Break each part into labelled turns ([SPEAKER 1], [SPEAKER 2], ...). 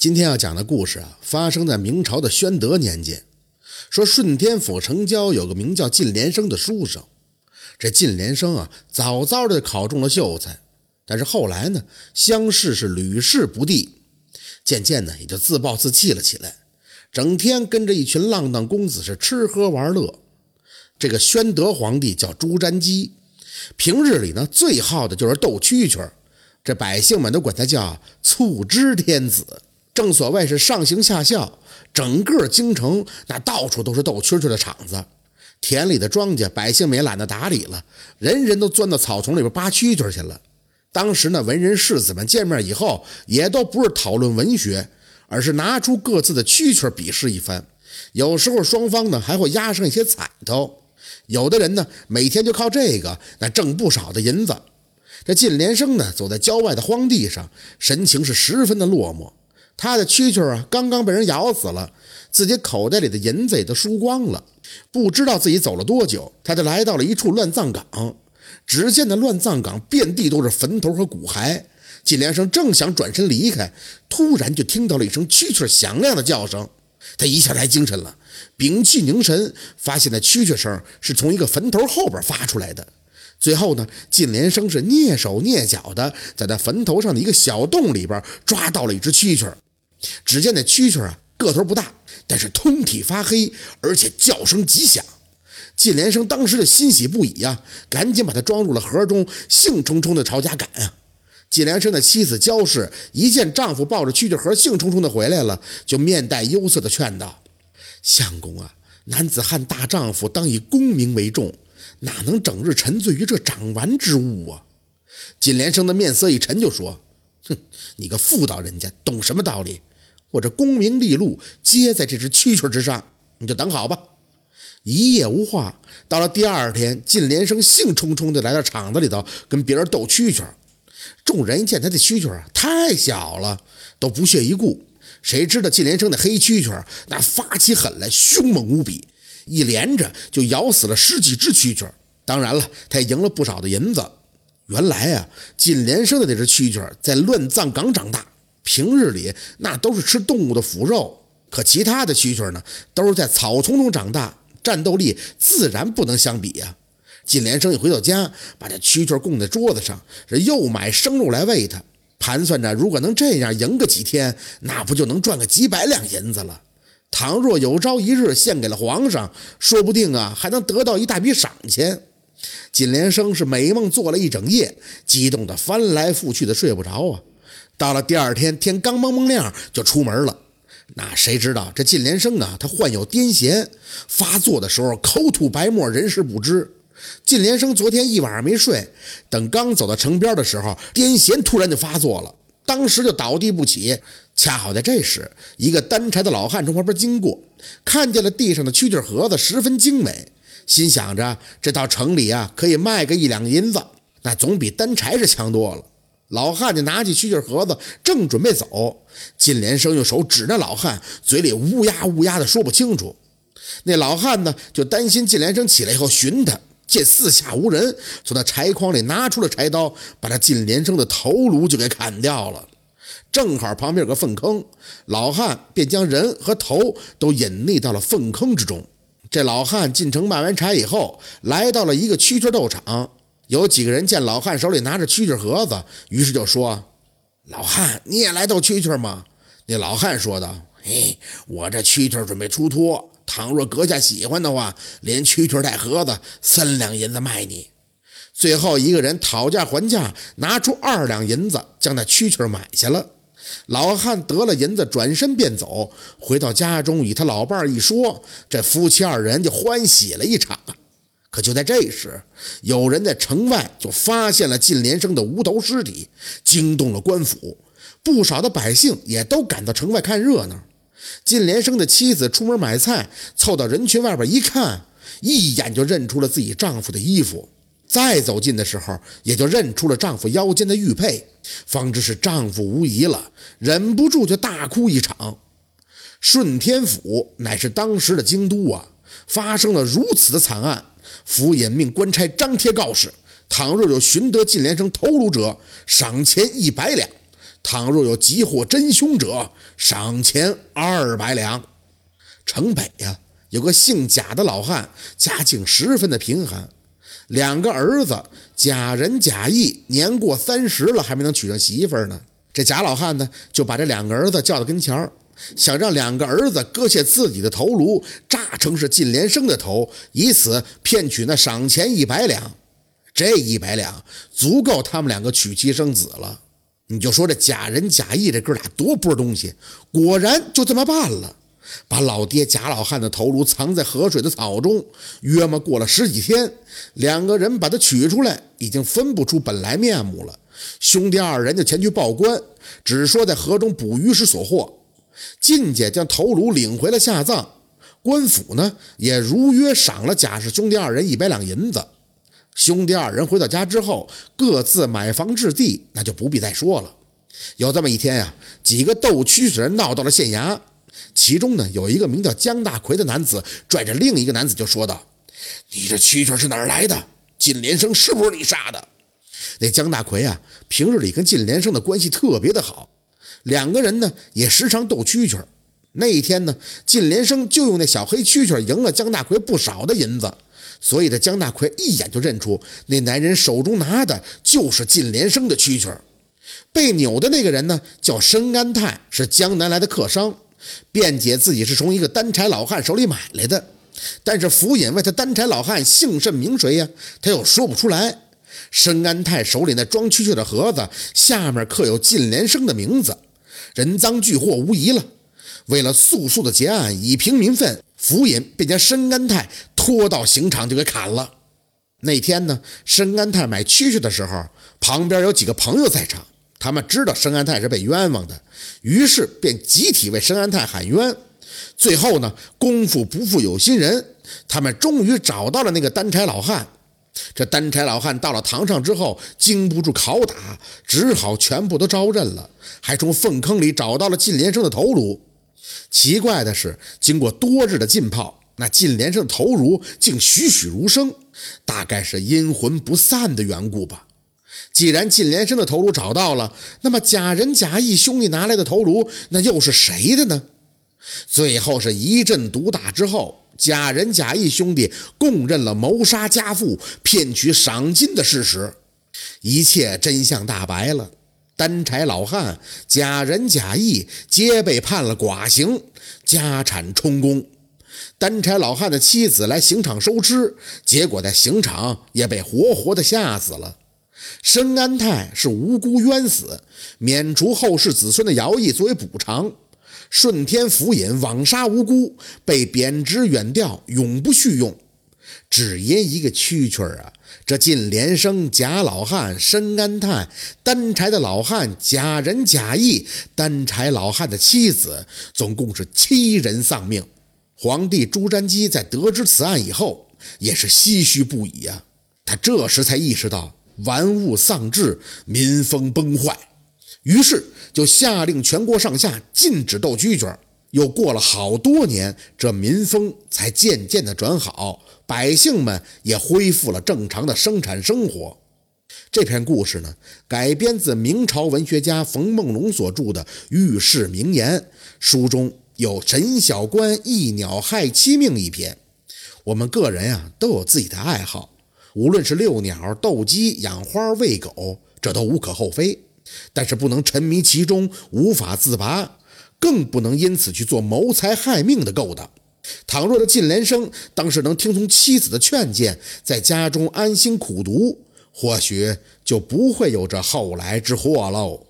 [SPEAKER 1] 今天要讲的故事啊，发生在明朝的宣德年间。说顺天府城郊有个名叫靳连生的书生，这靳连生啊，早早的考中了秀才，但是后来呢，乡试是屡试不第，渐渐呢，也就自暴自弃了起来，整天跟着一群浪荡公子是吃喝玩乐。这个宣德皇帝叫朱瞻基，平日里呢，最好的就是斗蛐蛐这百姓们都管他叫醋汁天子。正所谓是上行下效，整个京城那到处都是斗蛐蛐的场子，田里的庄稼百姓们也懒得打理了，人人都钻到草丛里边扒蛐蛐去了。当时呢，文人士子们见面以后，也都不是讨论文学，而是拿出各自的蛐蛐比试一番。有时候双方呢还会押上一些彩头，有的人呢每天就靠这个那挣不少的银子。这靳连生呢走在郊外的荒地上，神情是十分的落寞。他的蛐蛐啊，刚刚被人咬死了，自己口袋里的银子也都输光了。不知道自己走了多久，他就来到了一处乱葬岗。只见那乱葬岗遍地都是坟头和骨骸。金连生正想转身离开，突然就听到了一声蛐蛐响亮的叫声。他一下来精神了，屏气凝神，发现那蛐蛐声是从一个坟头后边发出来的。最后呢，金连生是蹑手蹑脚的，在那坟头上的一个小洞里边抓到了一只蛐蛐。只见那蛐蛐啊，个头不大，但是通体发黑，而且叫声极响。靳连生当时的欣喜不已呀，赶紧把它装入了盒中，兴冲冲地朝家赶啊。靳连生的妻子焦氏一见丈夫抱着蛐蛐盒兴冲冲地回来了，就面带忧色地劝道：“相公啊，男子汉大丈夫，当以功名为重，哪能整日沉醉于这掌玩之物啊？”靳连生的面色一沉，就说：“哼，你个妇道人家，懂什么道理？”我这功名利禄皆在这只蛐蛐之上，你就等好吧。一夜无话，到了第二天，靳连生兴冲冲地来到厂子里头跟别人斗蛐蛐。众人一见他的蛐蛐啊，太小了，都不屑一顾。谁知道靳连生的黑蛐蛐那发起狠来，凶猛无比，一连着就咬死了十几只蛐蛐。当然了，他也赢了不少的银子。原来啊，靳连生的那只蛐蛐在乱葬岗长大。平日里那都是吃动物的腐肉，可其他的蛐蛐呢，都是在草丛中长大，战斗力自然不能相比呀。靳连生一回到家，把这蛐蛐供在桌子上，这又买生肉来喂它，盘算着如果能这样赢个几天，那不就能赚个几百两银子了？倘若有朝一日献给了皇上，说不定啊，还能得到一大笔赏钱。金连生是美梦做了一整夜，激动的翻来覆去的睡不着啊。到了第二天，天刚蒙蒙亮就出门了。那谁知道这靳连生啊，他患有癫痫，发作的时候口吐白沫，人事不知。靳连生昨天一晚上没睡，等刚走到城边的时候，癫痫突然就发作了，当时就倒地不起。恰好在这时，一个担柴的老汉从旁边经过，看见了地上的蛐蛐盒子，十分精美，心想着这到城里啊，可以卖个一两银子，那总比担柴是强多了。老汉就拿起蛐蛐盒子，正准备走，金连生用手指着老汉，嘴里乌鸦乌鸦的说不清楚。那老汉呢，就担心金连生起来以后寻他，见四下无人，从那柴筐里拿出了柴刀，把他金连生的头颅就给砍掉了。正好旁边有个粪坑，老汉便将人和头都隐匿到了粪坑之中。这老汉进城卖完柴以后，来到了一个蛐蛐斗场。有几个人见老汉手里拿着蛐蛐盒子，于是就说：“老汉，你也来斗蛐蛐吗？”那老汉说道：“嘿，我这蛐蛐准备出脱，倘若阁下喜欢的话，连蛐蛐带盒子三两银子卖你。”最后一个人讨价还价，拿出二两银子将那蛐蛐买下了。老汉得了银子，转身便走，回到家中与他老伴一说，这夫妻二人就欢喜了一场啊。可就在这时，有人在城外就发现了靳连生的无头尸体，惊动了官府，不少的百姓也都赶到城外看热闹。靳连生的妻子出门买菜，凑到人群外边一看，一眼就认出了自己丈夫的衣服。再走近的时候，也就认出了丈夫腰间的玉佩，方知是丈夫无疑了，忍不住就大哭一场。顺天府乃是当时的京都啊，发生了如此的惨案。府尹命官差张贴告示，倘若有寻得靳连生头颅者，赏钱一百两。倘若有急获真凶者，赏钱二百两。城北呀，有个姓贾的老汉，家境十分的贫寒，两个儿子贾仁、贾义，年过三十了还没能娶上媳妇呢。这贾老汉呢，就把这两个儿子叫到跟前儿，想让两个儿子割下自己的头颅，炸成是靳连生的头，以此骗取那赏钱一百两。这一百两足够他们两个娶妻生子了。你就说这假仁、假义这哥俩多不是东西，果然就这么办了。把老爹贾老汉的头颅藏在河水的草中，约么过了十几天，两个人把他取出来，已经分不出本来面目了。兄弟二人就前去报官，只说在河中捕鱼时所获。进去将头颅领回了下葬，官府呢也如约赏了贾氏兄弟二人一百两银子。兄弟二人回到家之后，各自买房置地，那就不必再说了。有这么一天呀，几个斗蛐蛐人闹到了县衙。其中呢，有一个名叫姜大奎的男子，拽着另一个男子就说道：“你这蛐蛐是哪儿来的？金连生是不是你杀的？”那姜大奎啊，平日里跟金连生的关系特别的好，两个人呢也时常斗蛐蛐。那一天呢，靳连生就用那小黑蛐蛐赢了姜大奎不少的银子，所以这姜大奎一眼就认出那男人手中拿的就是靳连生的蛐蛐。被扭的那个人呢，叫申安泰，是江南来的客商。辩解自己是从一个单柴老汉手里买来的，但是府尹问他单柴老汉姓甚名谁呀？他又说不出来。申安泰手里那装蛐蛐的盒子下面刻有靳连生的名字，人赃俱获无疑了。为了速速的结案，以平民愤，府尹便将申安泰拖到刑场就给砍了。那天呢，申安泰买蛐蛐的时候，旁边有几个朋友在场。他们知道申安泰是被冤枉的，于是便集体为申安泰喊冤。最后呢，功夫不负有心人，他们终于找到了那个单柴老汉。这单柴老汉到了堂上之后，经不住拷打，只好全部都招认了，还从粪坑里找到了靳连生的头颅。奇怪的是，经过多日的浸泡，那靳连生的头颅竟栩栩如生，大概是阴魂不散的缘故吧。既然靳连生的头颅找到了，那么假仁、假义兄弟拿来的头颅，那又是谁的呢？最后是一阵毒打之后，假仁、假义兄弟供认了谋杀家父、骗取赏金的事实，一切真相大白了。单柴老汉、假仁、假义皆被判了寡刑，家产充公。单柴老汉的妻子来刑场收尸，结果在刑场也被活活的吓死了。申安泰是无辜冤死，免除后世子孙的徭役作为补偿。顺天府尹枉杀无辜，被贬职远调，永不叙用。只因一个蛐蛐儿啊！这靳连生、贾老汉、申安泰、单柴的老汉、贾仁、贾义、单柴老汉的妻子，总共是七人丧命。皇帝朱瞻基在得知此案以后，也是唏嘘不已呀。他这时才意识到。玩物丧志，民风崩坏，于是就下令全国上下禁止斗蛐蛐。又过了好多年，这民风才渐渐的转好，百姓们也恢复了正常的生产生活。这篇故事呢，改编自明朝文学家冯梦龙所著的《寓世名言》，书中有“陈小官一鸟害七命”一篇。我们个人啊，都有自己的爱好。无论是遛鸟、斗鸡、养花、喂狗，这都无可厚非，但是不能沉迷其中无法自拔，更不能因此去做谋财害命的勾当。倘若这靳连生当时能听从妻子的劝谏，在家中安心苦读，或许就不会有这后来之祸喽。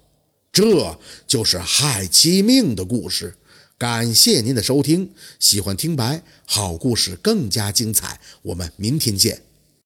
[SPEAKER 1] 这就是害妻命的故事。感谢您的收听，喜欢听白好故事更加精彩，我们明天见。